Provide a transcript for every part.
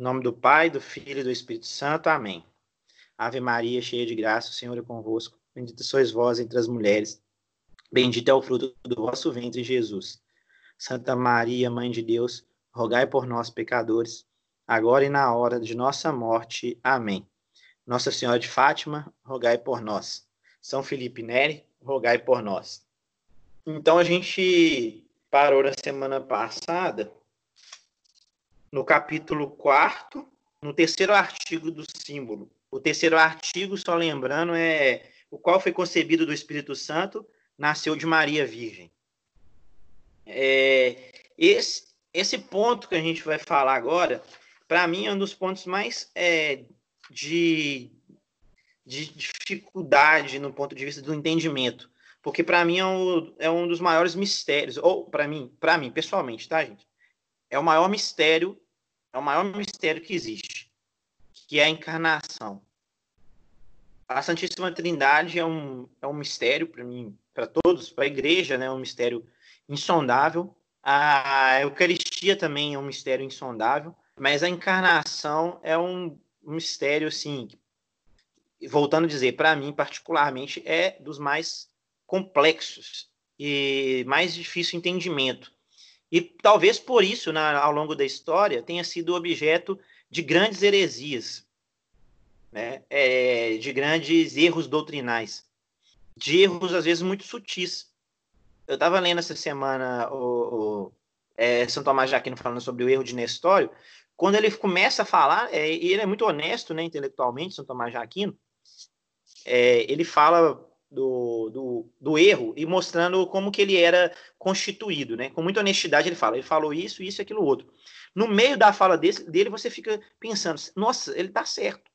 Em nome do Pai, do Filho e do Espírito Santo. Amém. Ave Maria, cheia de graça, o Senhor é convosco. Bendita sois vós entre as mulheres. Bendito é o fruto do vosso ventre, Jesus. Santa Maria, Mãe de Deus, rogai por nós, pecadores, agora e na hora de nossa morte. Amém. Nossa Senhora de Fátima, rogai por nós. São Felipe Neri, rogai por nós. Então a gente parou na semana passada no capítulo 4, no terceiro artigo do símbolo. O terceiro artigo, só lembrando, é o qual foi concebido do Espírito Santo, nasceu de Maria Virgem. É, esse, esse ponto que a gente vai falar agora, para mim, é um dos pontos mais é, de, de dificuldade no ponto de vista do entendimento. Porque para mim é um, é um dos maiores mistérios, ou para mim, para mim, pessoalmente, tá, gente? É o maior mistério, é o maior mistério que existe, que é a encarnação. A Santíssima Trindade é um, é um mistério para mim, para todos, para a igreja, né? É um mistério insondável. A Eucaristia também é um mistério insondável, mas a encarnação é um mistério, assim, voltando a dizer, para mim, particularmente, é dos mais complexos e mais difícil entendimento. E talvez por isso, na, ao longo da história, tenha sido objeto de grandes heresias, né? É, de grandes erros doutrinais, de erros, às vezes, muito sutis. Eu estava lendo essa semana o, o é, São Tomás de Aquino falando sobre o erro de Nestório. Quando ele começa a falar, é, e ele é muito honesto né, intelectualmente, São Tomás de Aquino, é, ele fala do, do, do, erro e mostrando como que ele era constituído, né? Com muita honestidade ele fala, ele falou isso, isso aquilo outro. No meio da fala desse, dele, você fica pensando, nossa, ele tá certo.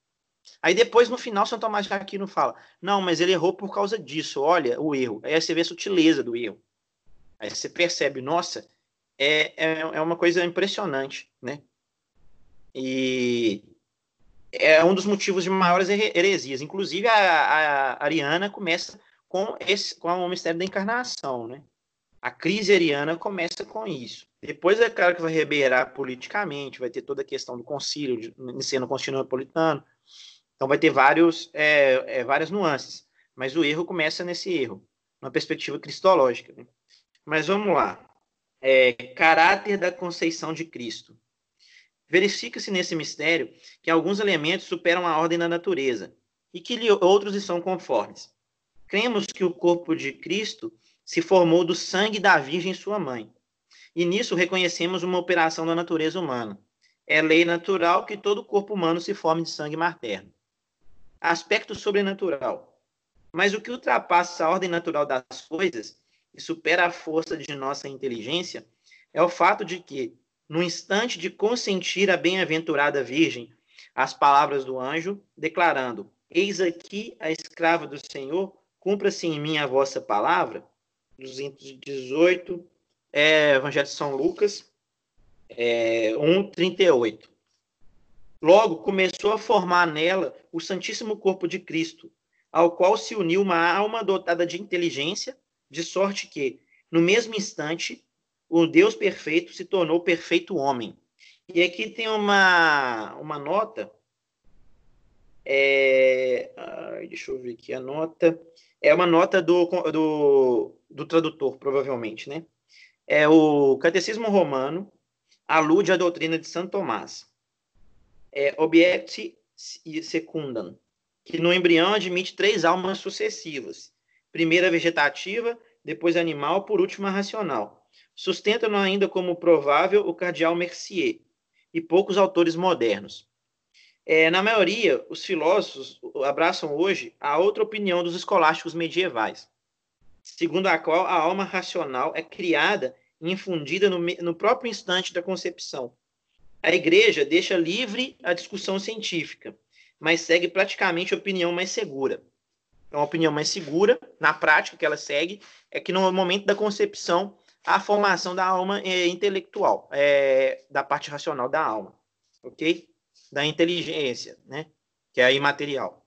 Aí depois, no final, São Tomás de Aquino fala, não, mas ele errou por causa disso, olha o erro. Aí você vê a sutileza do erro. Aí você percebe, nossa, é, é, é uma coisa impressionante, né? E é um dos motivos de maiores heresias. Inclusive, a, a Ariana começa com, esse, com o mistério da encarnação, né? A crise ariana começa com isso. Depois é claro que vai reberar politicamente, vai ter toda a questão do concílio, de, sendo concílio napolitano. Então vai ter vários, é, é, várias nuances. Mas o erro começa nesse erro, uma perspectiva cristológica. Né? Mas vamos lá. É, caráter da conceição de Cristo. Verifica-se nesse mistério que alguns elementos superam a ordem da natureza e que outros lhe são conformes. Cremos que o corpo de Cristo se formou do sangue da Virgem sua mãe. E nisso reconhecemos uma operação da natureza humana. É lei natural que todo corpo humano se forme de sangue materno. Aspecto sobrenatural. Mas o que ultrapassa a ordem natural das coisas e supera a força de nossa inteligência é o fato de que, no instante de consentir a bem-aventurada Virgem as palavras do anjo, declarando: Eis aqui a escrava do Senhor, cumpra-se em mim a vossa palavra. 218, é, Evangelho de São Lucas, é, 1,38. Logo começou a formar nela o Santíssimo Corpo de Cristo, ao qual se uniu uma alma dotada de inteligência, de sorte que, no mesmo instante, o Deus perfeito se tornou perfeito homem. E aqui tem uma, uma nota. É, ai, deixa eu ver aqui a nota. É uma nota do, do, do tradutor, provavelmente, né? É o Catecismo Romano alude à doutrina de Santo Tomás. É objecti secundam, que no embrião admite três almas sucessivas. Primeira vegetativa, depois animal, por último a racional sustentam ainda como provável o cardeal Mercier e poucos autores modernos. É, na maioria, os filósofos abraçam hoje a outra opinião dos escolásticos medievais, segundo a qual a alma racional é criada e infundida no, no próprio instante da concepção. A igreja deixa livre a discussão científica, mas segue praticamente a opinião mais segura. Então, a opinião mais segura, na prática, que ela segue, é que no momento da concepção a formação da alma é, intelectual, é, da parte racional da alma, ok? Da inteligência, né? Que é a imaterial.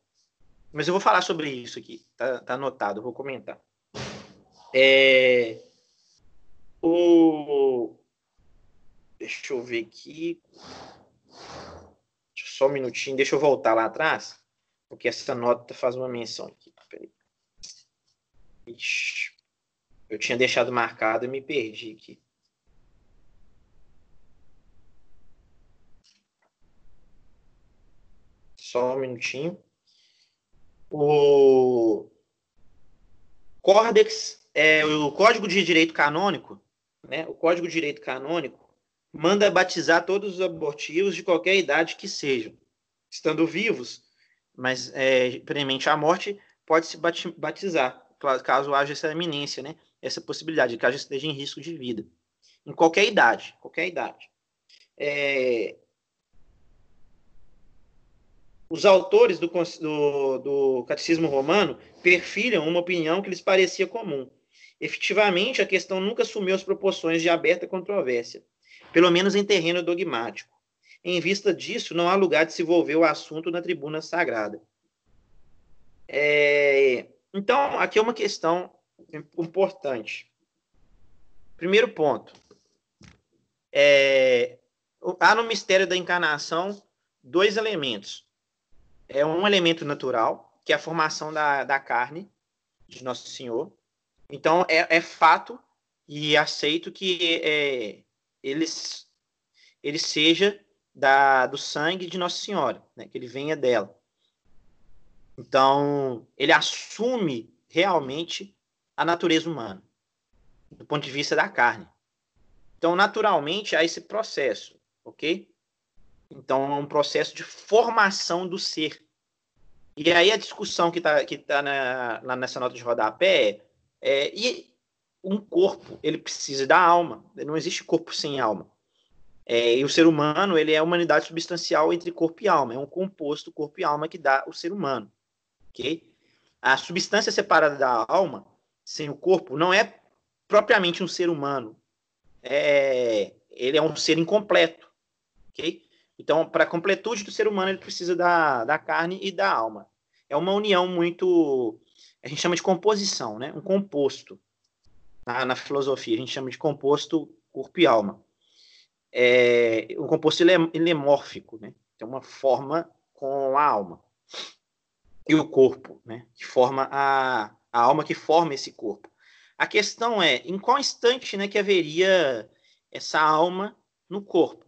Mas eu vou falar sobre isso aqui, tá, tá anotado, vou comentar. É, o, deixa eu ver aqui. Só um minutinho, deixa eu voltar lá atrás, porque essa nota faz uma menção aqui. Peraí. Ixi, eu tinha deixado marcado e me perdi aqui. Só um minutinho. O Códex, é, o Código de Direito Canônico, né? O Código de Direito Canônico manda batizar todos os abortivos de qualquer idade que sejam, estando vivos, mas é, premente a morte pode se batizar, caso haja essa eminência, né? Essa possibilidade, caso esteja em risco de vida, em qualquer idade, qualquer idade. É, os autores do, do, do Catecismo Romano perfilham uma opinião que lhes parecia comum. Efetivamente, a questão nunca assumiu as proporções de aberta controvérsia, pelo menos em terreno dogmático. Em vista disso, não há lugar de se envolver o assunto na tribuna sagrada. É... Então, aqui é uma questão importante. Primeiro ponto. É... Há no mistério da encarnação dois elementos é um elemento natural, que é a formação da, da carne de Nosso Senhor. Então, é, é fato e aceito que é, ele, ele seja da, do sangue de Nossa Senhora, né, que ele venha dela. Então, ele assume realmente a natureza humana, do ponto de vista da carne. Então, naturalmente, há esse processo, ok? Então, é um processo de formação do ser. E aí a discussão que está que tá na, nessa nota de rodapé é, e um corpo, ele precisa da alma. Não existe corpo sem alma. É, e o ser humano, ele é a humanidade substancial entre corpo e alma. É um composto corpo e alma que dá o ser humano. Ok? A substância separada da alma, sem o corpo, não é propriamente um ser humano. É, ele é um ser incompleto. Ok? Então, para a completude do ser humano, ele precisa da, da carne e da alma. É uma união muito. A gente chama de composição, né? Um composto. Na, na filosofia, a gente chama de composto corpo e alma. É um composto ilemórfico, né? Tem uma forma com a alma. E o corpo, né? Que forma a, a alma que forma esse corpo. A questão é, em qual instante né, que haveria essa alma no corpo?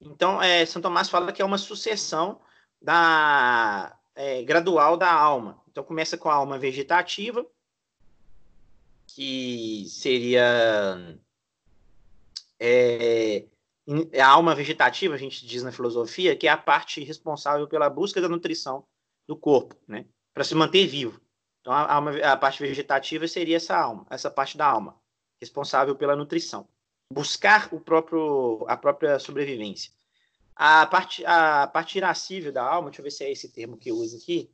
Então, é, São Tomás fala que é uma sucessão da é, gradual da alma. Então, começa com a alma vegetativa, que seria é, a alma vegetativa, a gente diz na filosofia, que é a parte responsável pela busca da nutrição do corpo, né, para se manter vivo. Então, a, a parte vegetativa seria essa alma, essa parte da alma, responsável pela nutrição buscar o próprio, a própria sobrevivência. A parte, a parte irascível da alma, deixa eu ver se é esse termo que eu uso aqui,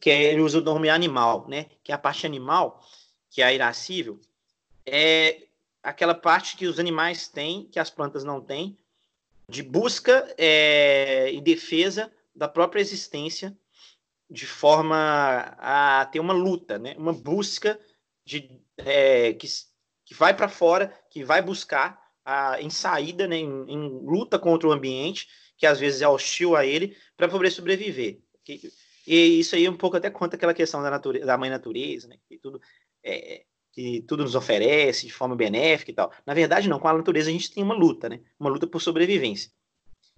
que é, ele usa o nome animal, né? Que é a parte animal, que é a irascível, é aquela parte que os animais têm, que as plantas não têm, de busca é, e defesa da própria existência, de forma a ter uma luta, né? Uma busca de é, que que vai para fora, que vai buscar a, em saída, né, em, em, luta contra o ambiente, que às vezes é hostil a ele, para poder sobreviver. Que, e isso aí um pouco até conta aquela questão da, natureza, da mãe natureza, né, que tudo, é, que tudo nos oferece de forma benéfica e tal. Na verdade, não, com a natureza a gente tem uma luta, né, uma luta por sobrevivência.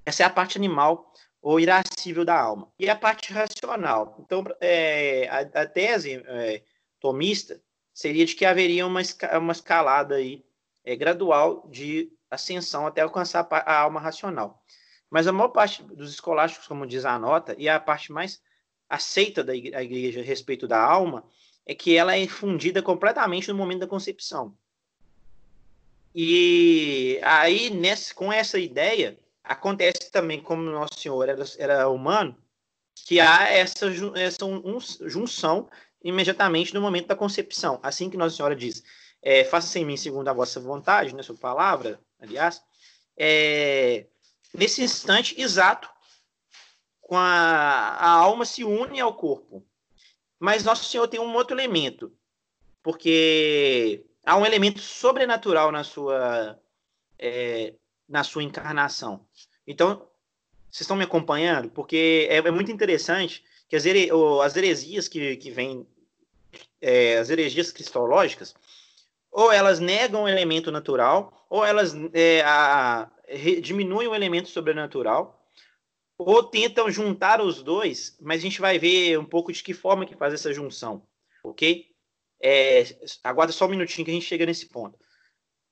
Essa é a parte animal ou irascível da alma. E a parte racional. Então, é, a, a, tese é, tomista seria de que haveria uma, uma escalada aí, é, gradual de ascensão até alcançar a, a alma racional. Mas a maior parte dos escolásticos, como diz a nota, e a parte mais aceita da igreja a respeito da alma, é que ela é fundida completamente no momento da concepção. E aí, nesse, com essa ideia, acontece também, como Nosso Senhor era, era humano, que há essa, essa junção imediatamente no momento da concepção. Assim que Nossa Senhora diz, é, faça-se em mim segundo a vossa vontade, né, sua palavra, aliás, é, nesse instante exato, com a, a alma se une ao corpo. Mas Nosso Senhor tem um outro elemento, porque há um elemento sobrenatural na sua, é, na sua encarnação. Então, vocês estão me acompanhando? Porque é, é muito interessante que as, here, as heresias que, que vêm, é, as heresias cristológicas, ou elas negam o elemento natural, ou elas é, a, diminuem o elemento sobrenatural, ou tentam juntar os dois, mas a gente vai ver um pouco de que forma que faz essa junção, ok? É, aguarda só um minutinho que a gente chega nesse ponto.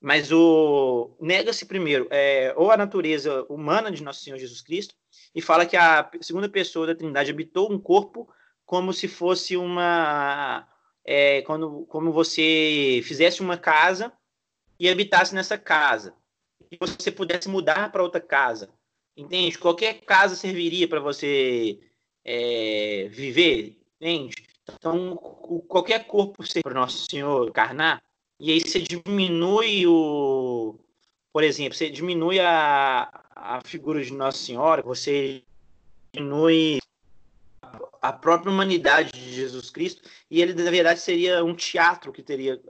Mas o nega-se primeiro é, ou a natureza humana de nosso Senhor Jesus Cristo e fala que a segunda pessoa da Trindade habitou um corpo como se fosse uma é, quando como você fizesse uma casa e habitasse nessa casa e você pudesse mudar para outra casa, entende? Qualquer casa serviria para você é, viver, entende? Então qualquer corpo para nosso Senhor encarnar e aí você diminui o. Por exemplo, você diminui a, a figura de Nossa Senhora, você diminui a própria humanidade de Jesus Cristo, e ele, na verdade, seria um teatro que teria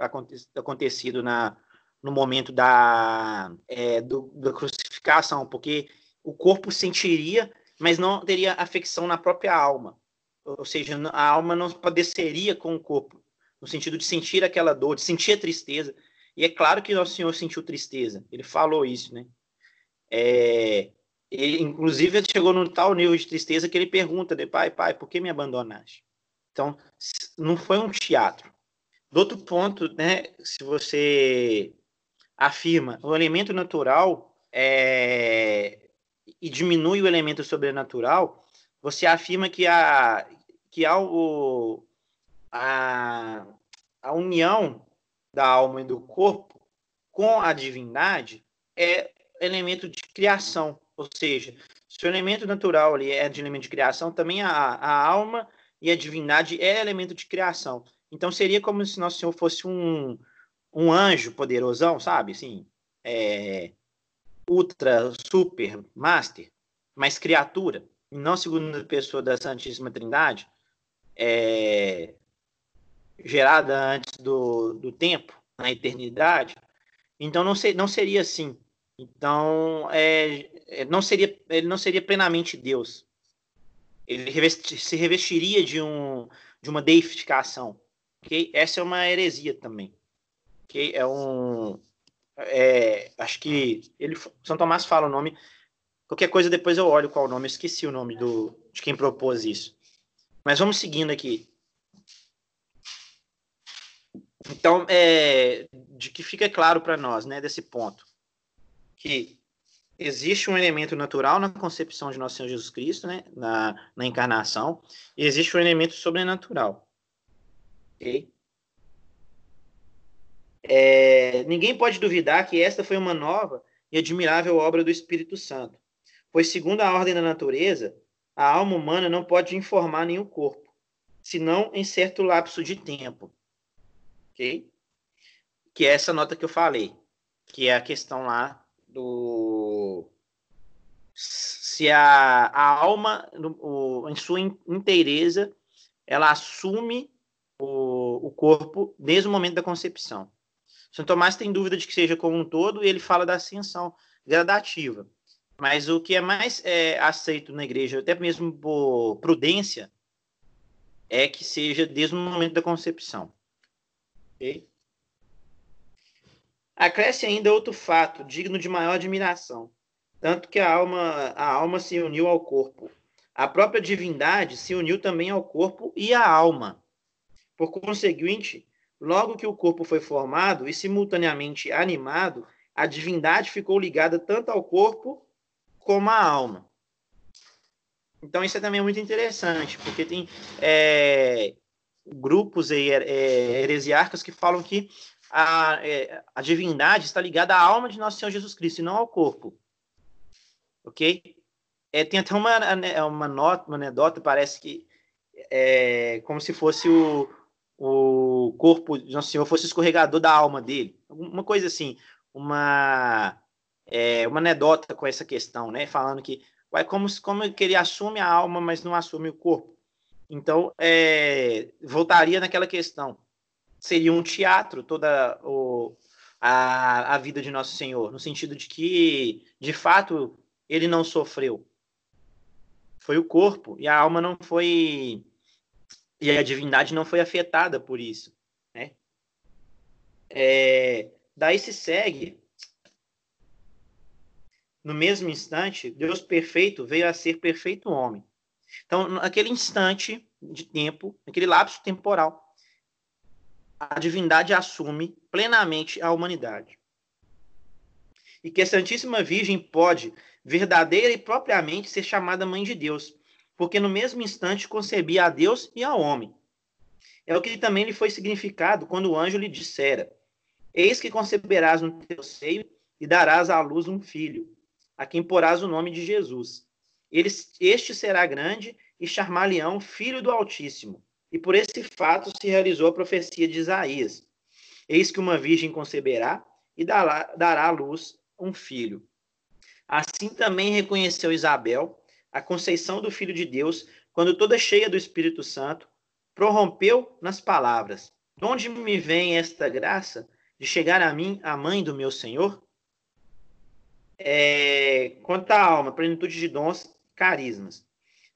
acontecido na, no momento da, é, do, da crucificação, porque o corpo sentiria, mas não teria afecção na própria alma. Ou seja, a alma não padeceria com o corpo no sentido de sentir aquela dor, de sentir a tristeza. E é claro que Nosso Senhor sentiu tristeza, ele falou isso, né? É, ele, inclusive, ele chegou num tal nível de tristeza que ele pergunta, de pai, pai, por que me abandonaste? Então, não foi um teatro. Do outro ponto, né, se você afirma o elemento natural é, e diminui o elemento sobrenatural, você afirma que, a, que há o, a, a união da alma e do corpo com a divindade é elemento de criação, ou seja, se o elemento natural ali é de elemento de criação, também a, a alma e a divindade é elemento de criação. Então seria como se Nosso Senhor fosse um, um anjo poderosão, sabe? Assim, é, ultra, super, master, mas criatura, e não segunda pessoa da Santíssima Trindade, é, gerada antes do, do tempo, na eternidade, então não, ser, não seria assim. Então, é, é, não seria, ele não seria plenamente Deus. Ele revesti, se revestiria de, um, de uma deificação. Okay? Essa é uma heresia também. Okay? É um. É, acho que ele, São Tomás fala o nome. Qualquer coisa depois eu olho qual o nome. Eu esqueci o nome do, de quem propôs isso. Mas vamos seguindo aqui. Então, é, de que fica claro para nós, né, desse ponto, que existe um elemento natural na concepção de nosso Senhor Jesus Cristo, né, na, na encarnação, e existe um elemento sobrenatural. Ok? É, ninguém pode duvidar que esta foi uma nova e admirável obra do Espírito Santo, pois, segundo a ordem da natureza, a alma humana não pode informar nenhum corpo, senão em certo lapso de tempo ok? Que é essa nota que eu falei, que é a questão lá do se a, a alma o, em sua inteireza ela assume o, o corpo desde o momento da concepção. São Tomás tem dúvida de que seja como um todo e ele fala da ascensão gradativa. Mas o que é mais é, aceito na igreja, até mesmo por prudência, é que seja desde o momento da concepção. Acresce ainda outro fato, digno de maior admiração, tanto que a alma, a alma se uniu ao corpo. A própria divindade se uniu também ao corpo e à alma. Por conseguinte, logo que o corpo foi formado e simultaneamente animado, a divindade ficou ligada tanto ao corpo como à alma. Então isso é também muito interessante, porque tem é, grupos é, heresiarcas que falam que a, é, a divindade está ligada à alma de nosso Senhor Jesus Cristo e não ao corpo. Ok? É, tem até uma, uma, nota, uma anedota, parece que é como se fosse o, o corpo de Nosso Senhor fosse escorregador da alma dele. Uma coisa assim, uma, é, uma anedota com essa questão, né? Falando que vai como, como que ele assume a alma, mas não assume o corpo. Então, é, voltaria naquela questão. Seria um teatro, toda o, a, a vida de Nosso Senhor, no sentido de que, de fato, ele não sofreu. Foi o corpo, e a alma não foi. E a divindade não foi afetada por isso. Né? É, daí se segue. No mesmo instante, Deus perfeito veio a ser perfeito homem. Então, naquele instante de tempo, naquele lapso temporal, a divindade assume plenamente a humanidade. E que a Santíssima Virgem pode, verdadeira e propriamente, ser chamada Mãe de Deus, porque no mesmo instante concebia a Deus e ao homem. É o que também lhe foi significado quando o anjo lhe dissera: Eis que conceberás no teu seio e darás à luz um filho, a quem porás o nome de Jesus. Este será grande e charmar-lhe-ão filho do Altíssimo e por esse fato se realizou a profecia de Isaías: Eis que uma virgem conceberá e dará, dará à luz um filho. Assim também reconheceu Isabel a conceição do Filho de Deus, quando toda cheia do Espírito Santo, prorrompeu nas palavras: De onde me vem esta graça de chegar a mim, a mãe do meu Senhor? É, quanto à alma, plenitude de dons, carismas.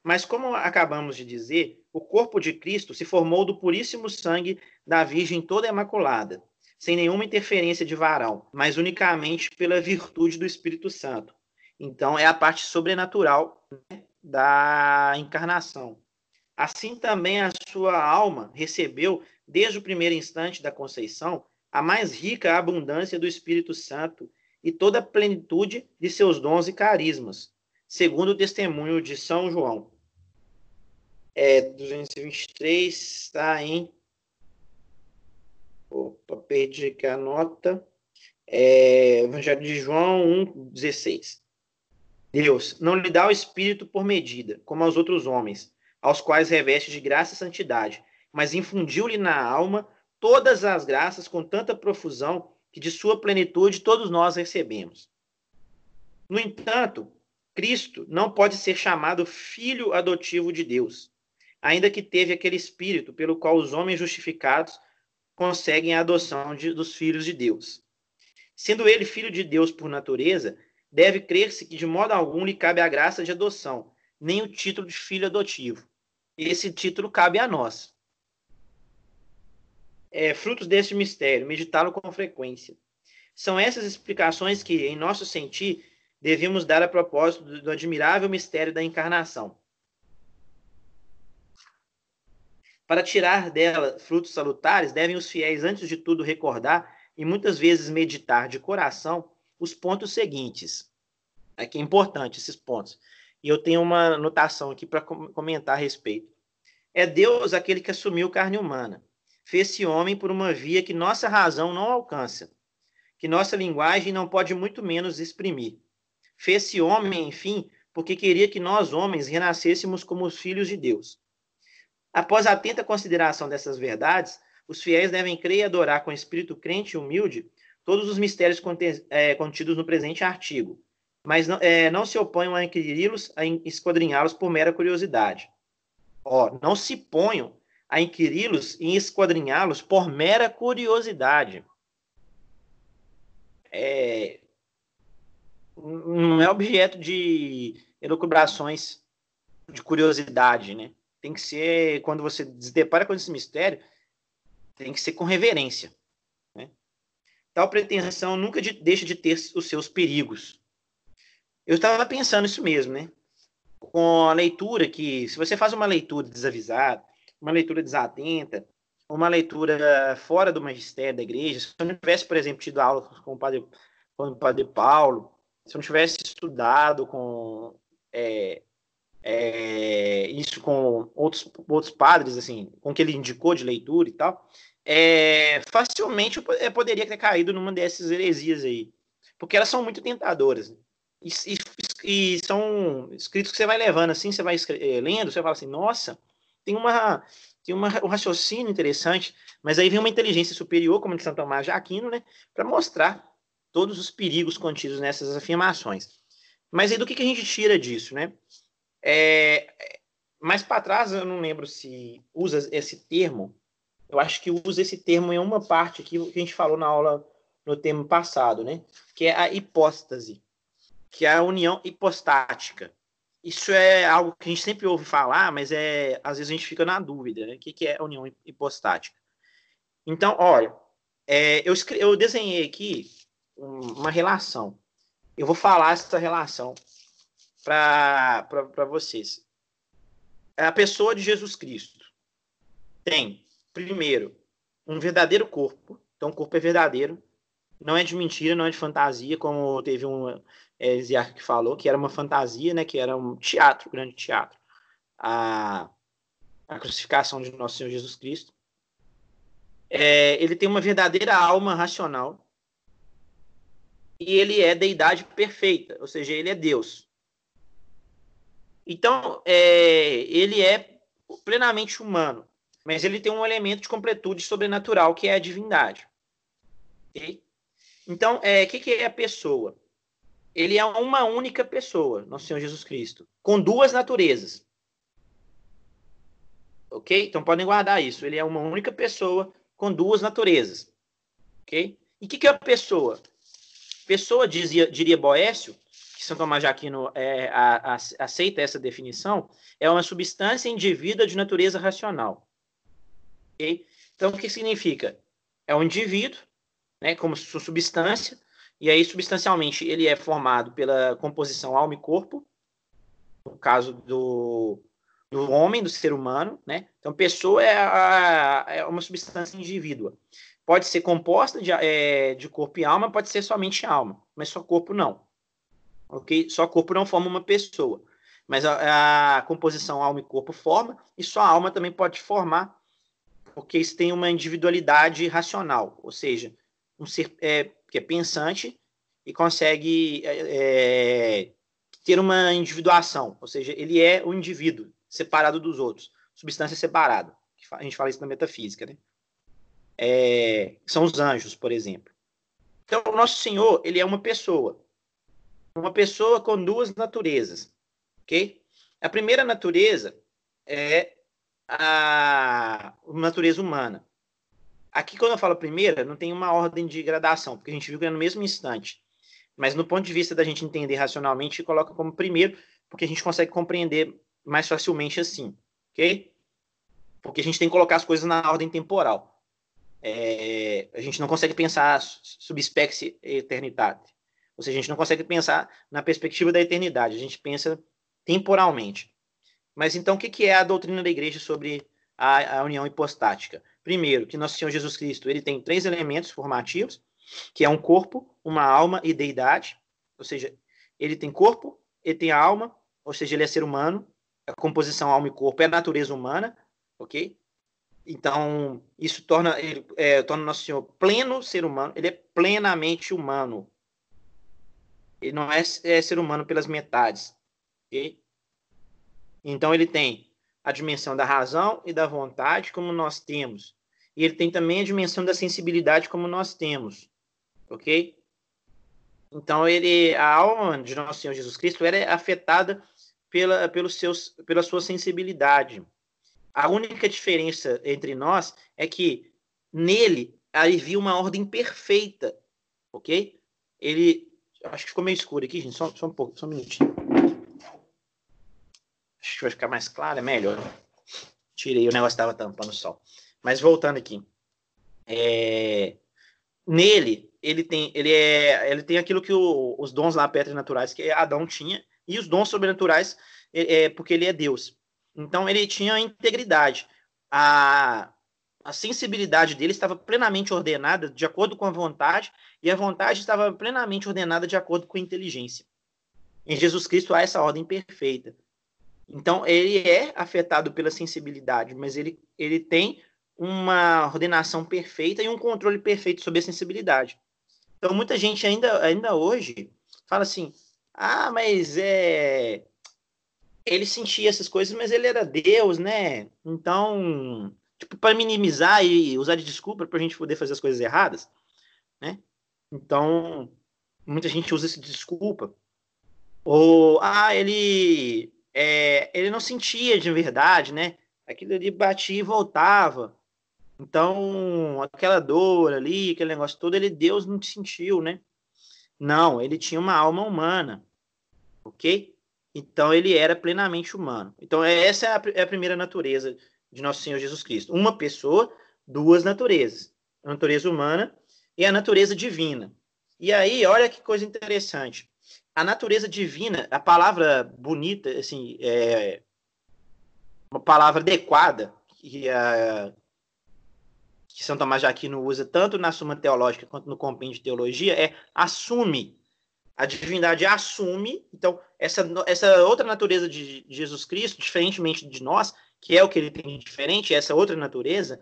Mas como acabamos de dizer, o corpo de Cristo se formou do puríssimo sangue da Virgem toda imaculada, sem nenhuma interferência de varão, mas unicamente pela virtude do Espírito Santo. Então, é a parte sobrenatural né, da encarnação. Assim também a sua alma recebeu, desde o primeiro instante da conceição, a mais rica abundância do Espírito Santo e toda a plenitude de seus dons e carismas, segundo o testemunho de São João é, 223 está em. Opa, perdi aqui a nota. É, Evangelho de João 1,16. Deus não lhe dá o Espírito por medida, como aos outros homens, aos quais reveste de graça e santidade, mas infundiu-lhe na alma todas as graças com tanta profusão que de sua plenitude todos nós recebemos. No entanto, Cristo não pode ser chamado filho adotivo de Deus, ainda que teve aquele espírito pelo qual os homens justificados conseguem a adoção de, dos filhos de Deus. Sendo ele filho de Deus por natureza, deve crer-se que de modo algum lhe cabe a graça de adoção, nem o título de filho adotivo. Esse título cabe a nós. É, frutos deste mistério, meditá-lo com frequência. São essas explicações que, em nosso sentir, devemos dar a propósito do, do admirável mistério da encarnação. Para tirar dela frutos salutares, devem os fiéis, antes de tudo, recordar e muitas vezes meditar de coração os pontos seguintes. Aqui é importante esses pontos. E eu tenho uma anotação aqui para comentar a respeito. É Deus aquele que assumiu carne humana. Fez-se homem por uma via que nossa razão não alcança, que nossa linguagem não pode muito menos exprimir. Fez-se homem, enfim, porque queria que nós, homens, renascêssemos como os filhos de Deus. Após atenta consideração dessas verdades, os fiéis devem crer e adorar com espírito crente e humilde todos os mistérios é, contidos no presente artigo, mas não, é, não se oponham a inquiri-los, a esquadrinhá-los por mera curiosidade. Ó, não se ponham a inquiri-los e esquadrinhá-los por mera curiosidade. É, não é objeto de elucubrações de curiosidade, né? tem que ser, quando você se depara com esse mistério, tem que ser com reverência. Né? Tal pretensão nunca de, deixa de ter os seus perigos. Eu estava pensando isso mesmo, né? Com a leitura que, se você faz uma leitura desavisada, uma leitura desatenta, uma leitura fora do magistério da igreja, se eu não tivesse, por exemplo, tido aula com o padre, com o padre Paulo, se eu não tivesse estudado com é, é, isso com outros, outros padres, assim, com que ele indicou de leitura e tal, é, facilmente eu poderia ter caído numa dessas heresias aí, porque elas são muito tentadoras. Né? E, e, e, são escritos que você vai levando assim, você vai é, lendo, você fala assim, nossa, tem uma tem uma, um raciocínio interessante, mas aí vem uma inteligência superior, como de Santo Tomás de Aquino, né, para mostrar todos os perigos contidos nessas afirmações. Mas aí do que, que a gente tira disso, né? É, mais para trás, eu não lembro se usa esse termo. Eu acho que usa esse termo em uma parte aqui que a gente falou na aula no termo passado, né? Que é a hipóstase, que é a união hipostática. Isso é algo que a gente sempre ouve falar, mas é às vezes a gente fica na dúvida, né? O que, que é a união hipostática? Então, olha, é, eu, eu desenhei aqui uma relação. Eu vou falar essa relação para vocês. A pessoa de Jesus Cristo tem, primeiro, um verdadeiro corpo. Então, o corpo é verdadeiro. Não é de mentira, não é de fantasia, como teve um é, que falou, que era uma fantasia, né? Que era um teatro, um grande teatro. A, a crucificação de nosso Senhor Jesus Cristo. É, ele tem uma verdadeira alma racional. E ele é deidade perfeita, ou seja, ele é Deus. Então, é, ele é plenamente humano mas ele tem um elemento de completude sobrenatural que é a divindade. Okay? Então, o é, que, que é a pessoa? Ele é uma única pessoa, nosso Senhor Jesus Cristo, com duas naturezas. Ok? Então podem guardar isso. Ele é uma única pessoa com duas naturezas. Ok? E o que, que é a pessoa? Pessoa, dizia, diria Boécio, que São Tomás de Aquino é, a, a, aceita essa definição, é uma substância indivídua de natureza racional. Okay? Então, o que significa? É um indivíduo, né, como sua substância, e aí, substancialmente, ele é formado pela composição alma e corpo, no caso do, do homem, do ser humano, né? Então, pessoa é, a, é uma substância indivídua. Pode ser composta de, é, de corpo e alma, pode ser somente alma, mas só corpo não. Ok? Só corpo não forma uma pessoa. Mas a, a composição alma e corpo forma, e só alma também pode formar porque isso tem uma individualidade racional, ou seja, um ser é, que é pensante e consegue é, é, ter uma individuação, ou seja, ele é o indivíduo separado dos outros, substância separada. A gente fala isso na metafísica, né? É, são os anjos, por exemplo. Então, o nosso Senhor, ele é uma pessoa. Uma pessoa com duas naturezas, ok? A primeira natureza é a natureza humana. Aqui, quando eu falo primeira, não tem uma ordem de gradação, porque a gente viu que é no mesmo instante. Mas no ponto de vista da gente entender racionalmente, coloca como primeiro, porque a gente consegue compreender mais facilmente assim, ok? Porque a gente tem que colocar as coisas na ordem temporal. É, a gente não consegue pensar subspecie eternidade. Ou seja, a gente não consegue pensar na perspectiva da eternidade, a gente pensa temporalmente. Mas então, o que, é a doutrina da igreja sobre a, a união hipostática? Primeiro, que nosso Senhor Jesus Cristo ele tem três elementos formativos, que é um corpo, uma alma e deidade. Ou seja, ele tem corpo, ele tem alma, ou seja, ele é ser humano. A composição alma e corpo é a natureza humana, ok? Então, isso torna, ele, é, torna nosso Senhor pleno ser humano, ele é plenamente humano. Ele não é, é ser humano pelas metades, ok? Então ele tem a dimensão da razão e da vontade, como nós temos. E ele tem também a dimensão da sensibilidade, como nós temos. Ok? Então ele, a alma de nosso Senhor Jesus Cristo era afetada pela, pelos seus, pela sua sensibilidade. A única diferença entre nós é que nele havia uma ordem perfeita, ok? Ele, acho que ficou meio escuro aqui, gente, só, só um pouco, só um minutinho acho que vai ficar mais claro, é melhor. Tirei, o negócio estava tampando o sol. Mas voltando aqui. É... Nele, ele tem, ele, é, ele tem aquilo que o, os dons lá naturais que Adão tinha, e os dons sobrenaturais, é, é, porque ele é Deus. Então, ele tinha integridade. A, a sensibilidade dele estava plenamente ordenada de acordo com a vontade, e a vontade estava plenamente ordenada de acordo com a inteligência. Em Jesus Cristo há essa ordem perfeita. Então, ele é afetado pela sensibilidade, mas ele, ele tem uma ordenação perfeita e um controle perfeito sobre a sensibilidade. Então, muita gente ainda, ainda hoje fala assim: ah, mas é. Ele sentia essas coisas, mas ele era Deus, né? Então, tipo, para minimizar e usar de desculpa para a gente poder fazer as coisas erradas, né? Então, muita gente usa essa desculpa. Ou, ah, ele é, ele não sentia de verdade, né? Aquilo ali batia e voltava. Então, aquela dor ali, aquele negócio todo, ele Deus não sentiu, né? Não, ele tinha uma alma humana, ok? Então, ele era plenamente humano. Então, essa é a, é a primeira natureza de nosso Senhor Jesus Cristo. Uma pessoa, duas naturezas. A natureza humana e a natureza divina. E aí, olha que coisa interessante. A natureza divina, a palavra bonita, assim, é uma palavra adequada que a, que São Tomás de Aquino usa tanto na Suma Teológica quanto no Compêndio de Teologia é assume. A divindade assume, então, essa, essa outra natureza de Jesus Cristo, diferentemente de nós, que é o que ele tem de diferente, essa outra natureza,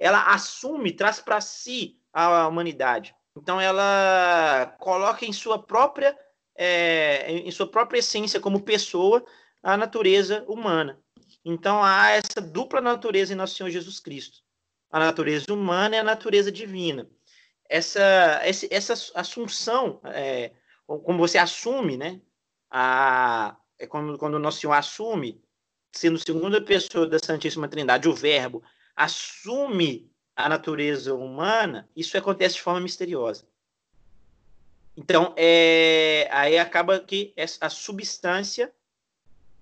ela assume, traz para si a humanidade. Então, ela coloca em sua própria, é, em sua própria essência como pessoa a natureza humana. Então, há essa dupla natureza em nosso Senhor Jesus Cristo a natureza humana e a natureza divina. Essa, essa assunção, é, como você assume, né? A, é quando, quando o Nosso Senhor assume, sendo segunda pessoa da Santíssima Trindade, o Verbo assume a natureza humana, isso acontece de forma misteriosa. Então, é, aí acaba que a substância,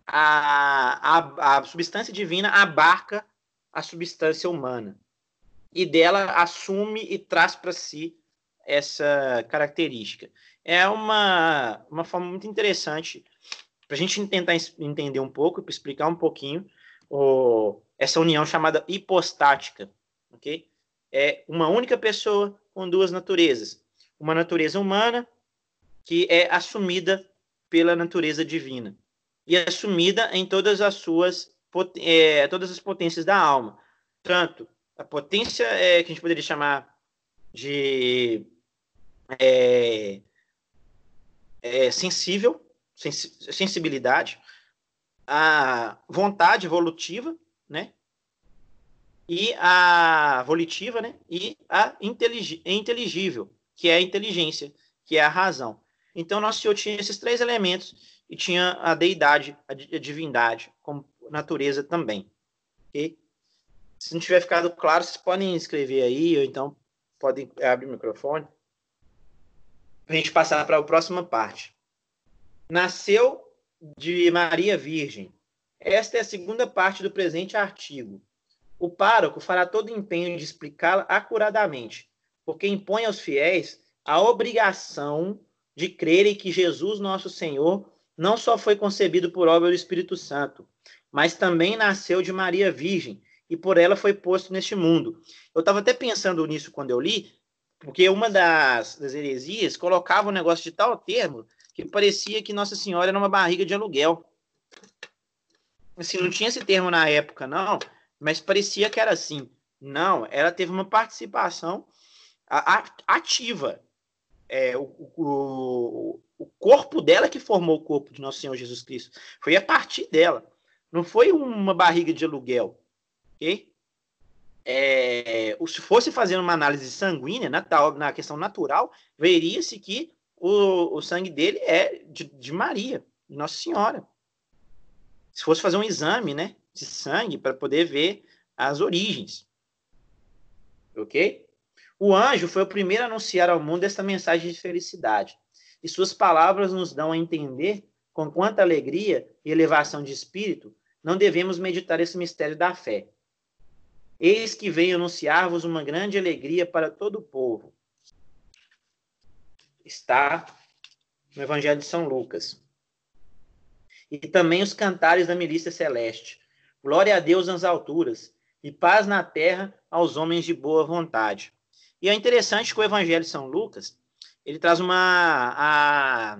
a, a, a substância divina abarca a substância humana e dela assume e traz para si essa característica. É uma, uma forma muito interessante para a gente tentar entender um pouco, para explicar um pouquinho o, essa união chamada hipostática, ok? É uma única pessoa com duas naturezas. Uma natureza humana que é assumida pela natureza divina e assumida em todas as suas é, todas as potências da alma, tanto a potência é, que a gente poderia chamar de é, é, sensível, sens sensibilidade, a vontade evolutiva, né? E a volitiva, né? E a inteligível, que é a inteligência, que é a razão. Então, nosso Senhor tinha esses três elementos e tinha a deidade, a divindade, como natureza também. Se não tiver ficado claro, vocês podem escrever aí, ou então podem abrir o microfone. A gente passar para a próxima parte. Nasceu de Maria Virgem. Esta é a segunda parte do presente artigo. O pároco fará todo o empenho de explicá-la acuradamente, porque impõe aos fiéis a obrigação de crerem que Jesus, nosso Senhor, não só foi concebido por obra do Espírito Santo, mas também nasceu de Maria Virgem e por ela foi posto neste mundo. Eu estava até pensando nisso quando eu li, porque uma das, das heresias colocava um negócio de tal termo que parecia que Nossa Senhora era uma barriga de aluguel. Assim, não tinha esse termo na época, não, mas parecia que era assim. Não, ela teve uma participação ativa. É, o, o, o corpo dela que formou o corpo de Nosso Senhor Jesus Cristo. Foi a partir dela. Não foi uma barriga de aluguel ok? É, se fosse fazer uma análise sanguínea, na, na questão natural, veria-se que o, o, sangue dele é de, de Maria, Nossa Senhora. Se fosse fazer um exame né, de sangue para poder ver as origens. Ok? O anjo foi o primeiro a anunciar ao mundo esta mensagem de felicidade. E suas palavras nos dão a entender com quanta alegria e elevação de espírito não devemos meditar esse mistério da fé. Eis que venho anunciar-vos uma grande alegria para todo o povo. Está no Evangelho de São Lucas. E também os cantares da milícia celeste. Glória a Deus nas alturas e paz na terra aos homens de boa vontade. E é interessante que o Evangelho de São Lucas, ele traz uma a,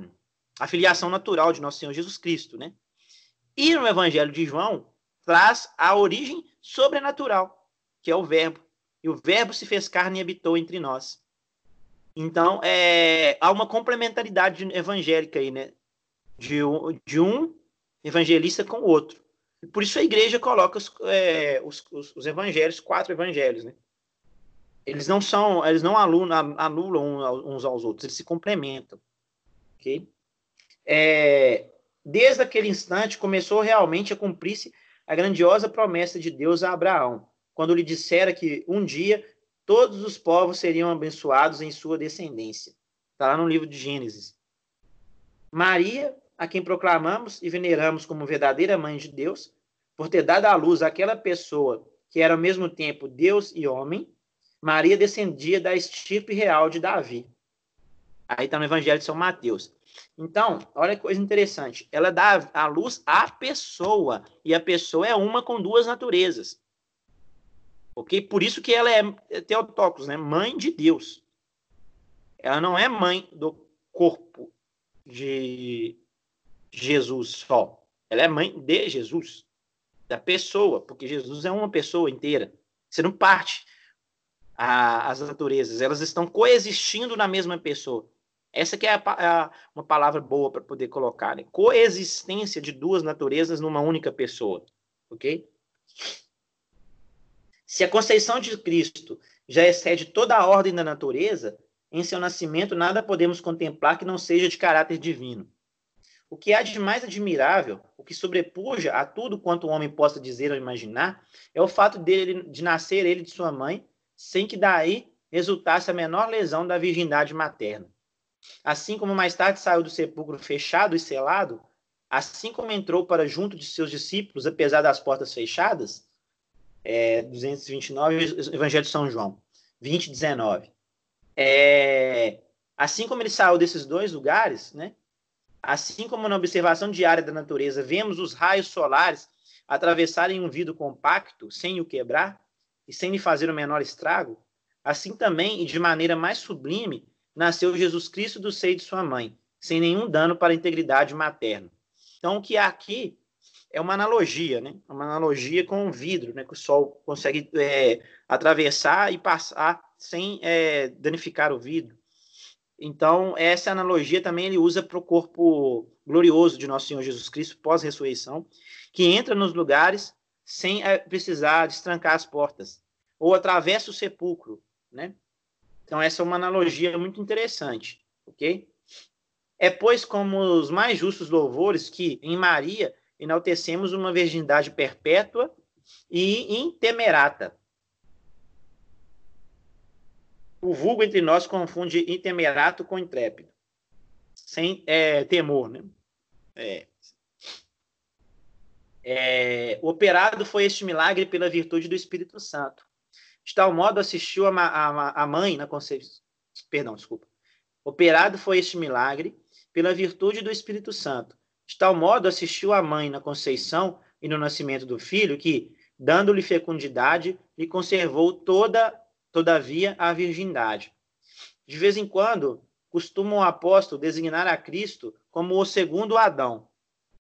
a filiação natural de nosso Senhor Jesus Cristo, né? E no Evangelho de João traz a origem sobrenatural que é o Verbo. E o Verbo se fez carne e habitou entre nós. Então, é, há uma complementaridade evangélica aí, né? De de um evangelista com o outro. Por isso a igreja coloca os, é, os, os, os, evangelhos, quatro evangelhos, né? Eles não são, eles não anulam, anulam uns aos outros, eles se complementam. Ok? É, desde aquele instante começou realmente a cumprir-se a grandiosa promessa de Deus a Abraão quando lhe dissera que um dia todos os povos seriam abençoados em sua descendência. Está lá no livro de Gênesis. Maria, a quem proclamamos e veneramos como verdadeira mãe de Deus, por ter dado à luz aquela pessoa que era ao mesmo tempo Deus e homem, Maria descendia da estirpe real de Davi. Aí está no Evangelho de São Mateus. Então, olha que coisa interessante. Ela dá à luz a pessoa. E a pessoa é uma com duas naturezas. Ok? Por isso que ela é Teotocos, né? Mãe de Deus. Ela não é mãe do corpo de Jesus só. Ela é mãe de Jesus. Da pessoa. Porque Jesus é uma pessoa inteira. Você não parte a, as naturezas. Elas estão coexistindo na mesma pessoa. Essa que é a, a, uma palavra boa para poder colocar. Né? Coexistência de duas naturezas numa única pessoa. Ok? Se a conceição de Cristo já excede toda a ordem da natureza, em seu nascimento nada podemos contemplar que não seja de caráter divino. O que há de mais admirável, o que sobrepuja a tudo quanto o homem possa dizer ou imaginar, é o fato dele, de nascer ele de sua mãe, sem que daí resultasse a menor lesão da virgindade materna. Assim como mais tarde saiu do sepulcro fechado e selado, assim como entrou para junto de seus discípulos, apesar das portas fechadas, é, 229, Evangelho de São João, 20, 19. É, assim como ele saiu desses dois lugares, né? Assim como na observação diária da natureza vemos os raios solares atravessarem um vidro compacto sem o quebrar e sem lhe fazer o menor estrago, assim também e de maneira mais sublime nasceu Jesus Cristo do seio de sua mãe, sem nenhum dano para a integridade materna. Então, o que há aqui é uma analogia, né? Uma analogia com o vidro, né? Que o sol consegue é, atravessar e passar sem é, danificar o vidro. Então, essa analogia também ele usa para o corpo glorioso de nosso Senhor Jesus Cristo pós-ressurreição, que entra nos lugares sem é, precisar destrancar as portas, ou atravessa o sepulcro, né? Então, essa é uma analogia muito interessante, ok? É, pois, como os mais justos louvores que, em Maria, enaltecemos uma virgindade perpétua e intemerata. O vulgo entre nós confunde intemerato com intrépido, sem é, temor, né? É. É, operado foi este milagre pela virtude do Espírito Santo, de tal modo assistiu a, a, a mãe na conceição. Perdão, desculpa. Operado foi este milagre pela virtude do Espírito Santo. De tal modo assistiu a mãe na conceição e no nascimento do filho, que, dando-lhe fecundidade, lhe conservou toda, todavia, a virgindade. De vez em quando, costuma o apóstolo designar a Cristo como o segundo Adão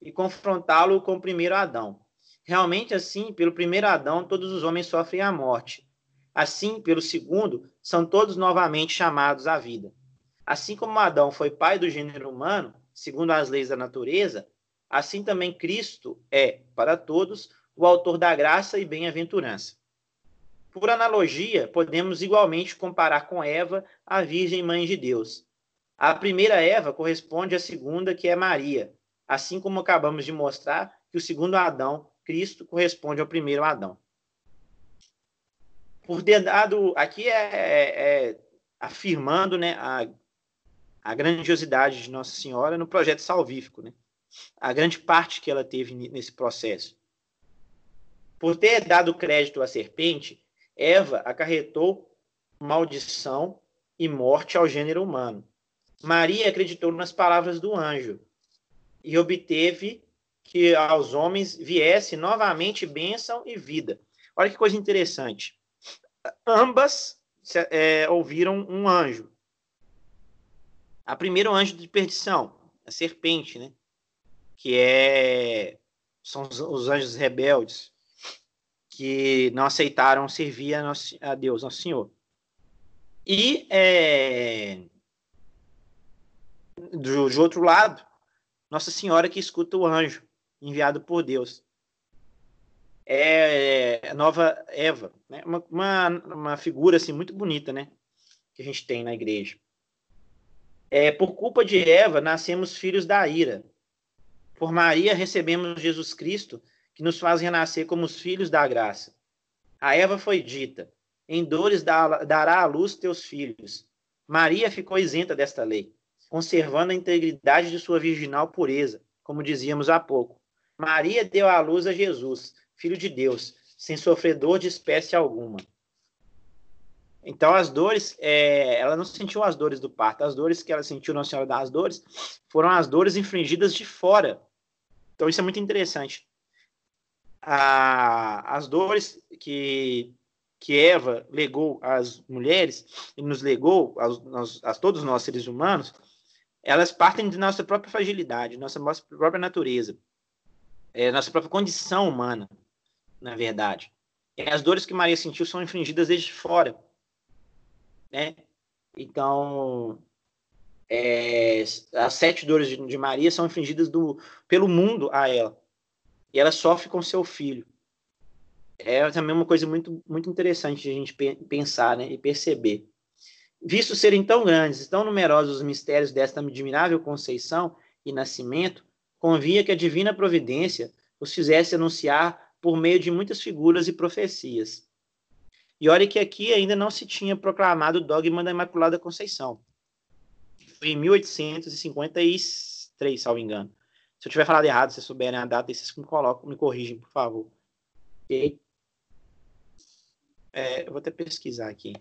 e confrontá-lo com o primeiro Adão. Realmente, assim, pelo primeiro Adão, todos os homens sofrem a morte. Assim, pelo segundo, são todos novamente chamados à vida. Assim como Adão foi pai do gênero humano, segundo as leis da natureza, assim também Cristo é, para todos, o autor da graça e bem-aventurança. Por analogia, podemos igualmente comparar com Eva, a Virgem Mãe de Deus. A primeira Eva corresponde à segunda, que é Maria, assim como acabamos de mostrar que o segundo Adão, Cristo, corresponde ao primeiro Adão por ter dado. Aqui é, é, é afirmando né, a, a grandiosidade de Nossa Senhora no projeto salvífico, né? a grande parte que ela teve nesse processo. Por ter dado crédito à serpente, Eva acarretou maldição e morte ao gênero humano. Maria acreditou nas palavras do anjo e obteve que aos homens viesse novamente bênção e vida. Olha que coisa interessante ambas é, ouviram um anjo. A primeiro anjo de perdição, a serpente, né? Que é são os, os anjos rebeldes que não aceitaram servir a, nosso, a Deus, ao Senhor. E é, do, outro lado, Nossa Senhora que escuta o anjo enviado por Deus é a nova Eva, né? uma, uma, uma, figura assim muito bonita, né? Que a gente tem na igreja. É, por culpa de Eva, nascemos filhos da ira. Por Maria, recebemos Jesus Cristo, que nos faz renascer como os filhos da graça. A Eva foi dita: Em dores dará à luz teus filhos. Maria ficou isenta desta lei, conservando a integridade de sua virginal pureza, como dizíamos há pouco. Maria deu à luz a Jesus, filho de Deus, sem sofrer dor de espécie alguma. Então, as dores, é, ela não sentiu as dores do parto. As dores que ela sentiu Nossa Senhora das Dores foram as dores infringidas de fora. Então, isso é muito interessante. A, as dores que, que Eva legou às mulheres, e nos legou a todos nós seres humanos, elas partem de nossa própria fragilidade, nossa, nossa própria natureza, é, nossa própria condição humana, na verdade. E as dores que Maria sentiu são infringidas desde fora né? Então, é, as sete dores de, de, Maria são infligidas do, pelo mundo a ela. E ela sofre com seu filho. É também uma coisa muito, muito interessante de a gente pensar né, e perceber. Visto serem tão grandes, tão numerosos os mistérios desta admirável conceição e nascimento, convia que a divina providência os fizesse anunciar por meio de muitas figuras e profecias. E olha que aqui ainda não se tinha proclamado o dogma da Imaculada Conceição. Foi em 1853, salvo engano. Se eu tiver falado errado, se souberem a data, vocês me colocam, me corrigem, por favor. Ok? É, eu vou até pesquisar aqui.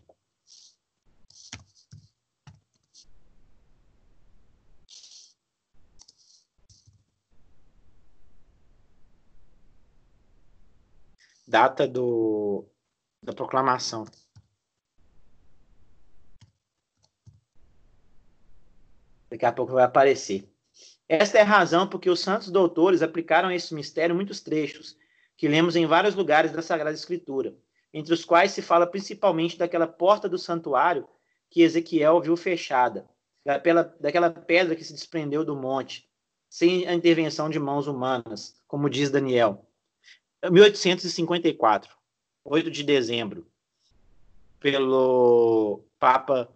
Data do da proclamação. Daqui a pouco vai aparecer. Esta é a razão porque os santos doutores aplicaram a esse mistério muitos trechos, que lemos em vários lugares da Sagrada Escritura, entre os quais se fala principalmente daquela porta do santuário que Ezequiel viu fechada, daquela, daquela pedra que se desprendeu do monte, sem a intervenção de mãos humanas, como diz Daniel. 1854. 8 de dezembro, pelo Papa